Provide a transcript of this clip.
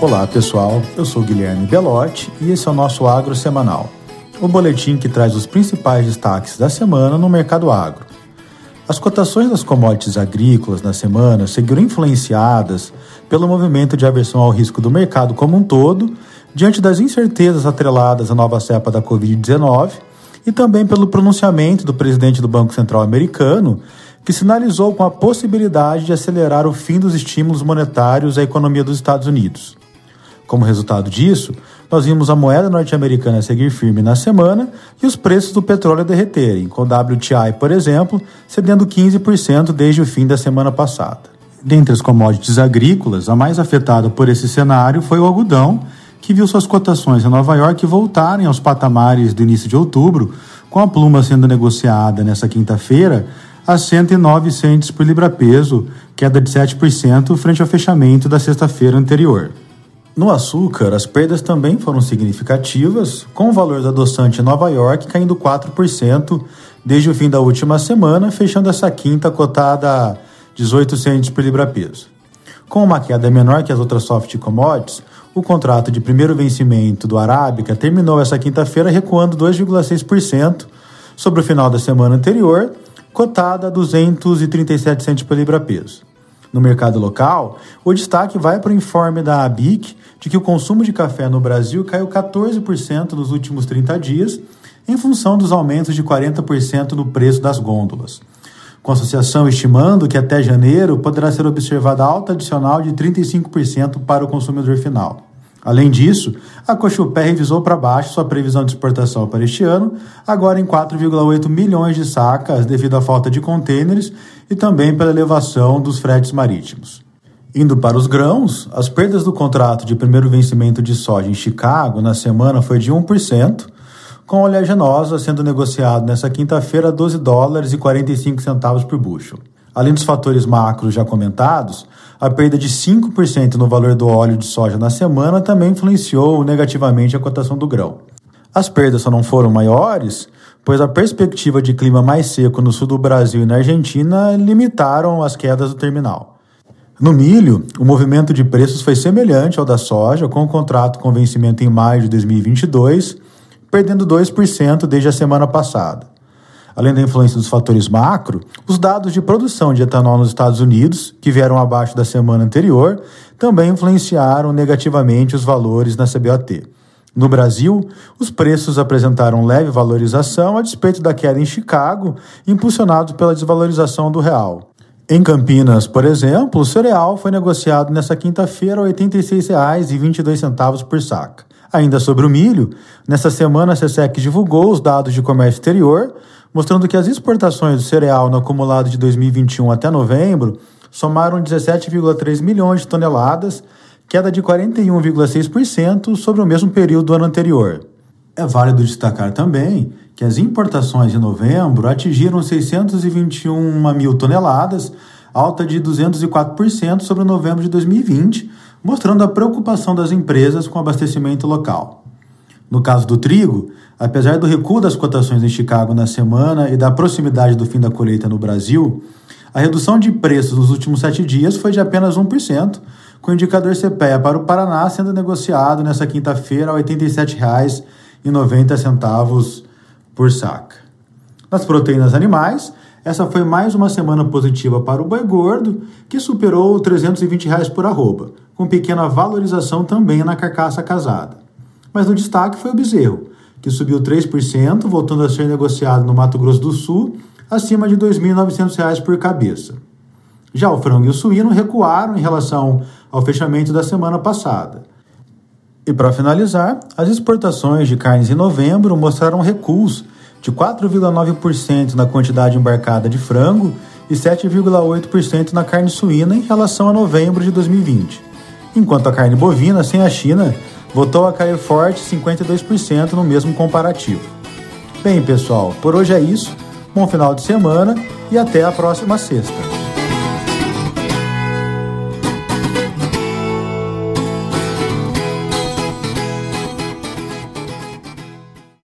Olá pessoal, eu sou Guilherme Belotti e esse é o nosso Agro Semanal, o boletim que traz os principais destaques da semana no mercado agro. As cotações das commodities agrícolas na semana seguiram influenciadas pelo movimento de aversão ao risco do mercado como um todo, diante das incertezas atreladas à nova cepa da Covid-19 e também pelo pronunciamento do presidente do Banco Central americano, que sinalizou com a possibilidade de acelerar o fim dos estímulos monetários à economia dos Estados Unidos. Como resultado disso, nós vimos a moeda norte-americana seguir firme na semana e os preços do petróleo derreterem, com o WTI, por exemplo, cedendo 15% desde o fim da semana passada. Dentre as commodities agrícolas, a mais afetada por esse cenário foi o algodão, que viu suas cotações em Nova York voltarem aos patamares do início de outubro, com a pluma sendo negociada nesta quinta-feira a 109 centes por libra-peso, queda de 7% frente ao fechamento da sexta-feira anterior. No açúcar, as perdas também foram significativas, com o valor do adoçante Nova York caindo 4% desde o fim da última semana, fechando essa quinta cotada a 18 centes por libra-peso. Com uma queda menor que as outras soft commodities, o contrato de primeiro vencimento do Arábica terminou essa quinta-feira recuando 2,6% sobre o final da semana anterior, cotada a 237 centos por libra-peso. No mercado local, o destaque vai para o informe da ABIC de que o consumo de café no Brasil caiu 14% nos últimos 30 dias, em função dos aumentos de 40% no preço das gôndolas. Com a associação estimando que até janeiro poderá ser observada alta adicional de 35% para o consumidor final. Além disso, a Cochupé revisou para baixo sua previsão de exportação para este ano, agora em 4,8 milhões de sacas devido à falta de contêineres e também pela elevação dos fretes marítimos. Indo para os grãos, as perdas do contrato de primeiro vencimento de soja em Chicago na semana foi de 1%, com oleaginosa sendo negociado nesta quinta-feira a 12 dólares e 45 centavos por bushel. Além dos fatores macros já comentados, a perda de 5% no valor do óleo de soja na semana também influenciou negativamente a cotação do grão. As perdas só não foram maiores, pois a perspectiva de clima mais seco no sul do Brasil e na Argentina limitaram as quedas do terminal. No milho, o movimento de preços foi semelhante ao da soja, com o contrato com vencimento em maio de 2022, perdendo 2% desde a semana passada. Além da influência dos fatores macro, os dados de produção de etanol nos Estados Unidos, que vieram abaixo da semana anterior, também influenciaram negativamente os valores na CBOT. No Brasil, os preços apresentaram leve valorização a despeito da queda em Chicago, impulsionado pela desvalorização do real. Em Campinas, por exemplo, o cereal foi negociado nesta quinta-feira a R$ 86,22 por saca. Ainda sobre o milho, nesta semana a SESEC divulgou os dados de comércio exterior, mostrando que as exportações do cereal no acumulado de 2021 até novembro somaram 17,3 milhões de toneladas, queda de 41,6% sobre o mesmo período do ano anterior. É válido destacar também que as importações em novembro atingiram 621 mil toneladas, alta de 204% sobre novembro de 2020, mostrando a preocupação das empresas com o abastecimento local. No caso do trigo, apesar do recuo das cotações em Chicago na semana e da proximidade do fim da colheita no Brasil, a redução de preços nos últimos sete dias foi de apenas 1%, com o indicador CPEA para o Paraná sendo negociado nesta quinta-feira a R$ 87,90 por saca. Nas proteínas animais, essa foi mais uma semana positiva para o boi gordo, que superou 320 reais por arroba, com pequena valorização também na carcaça casada. Mas no destaque foi o bezerro, que subiu 3%, voltando a ser negociado no Mato Grosso do Sul, acima de R$ 2.900 por cabeça. Já o frango e o suíno recuaram em relação ao fechamento da semana passada. E para finalizar, as exportações de carnes em novembro mostraram recuos de 4,9% na quantidade embarcada de frango e 7,8% na carne suína em relação a novembro de 2020, enquanto a carne bovina sem a China voltou a cair forte 52% no mesmo comparativo. Bem, pessoal, por hoje é isso. Bom final de semana e até a próxima sexta.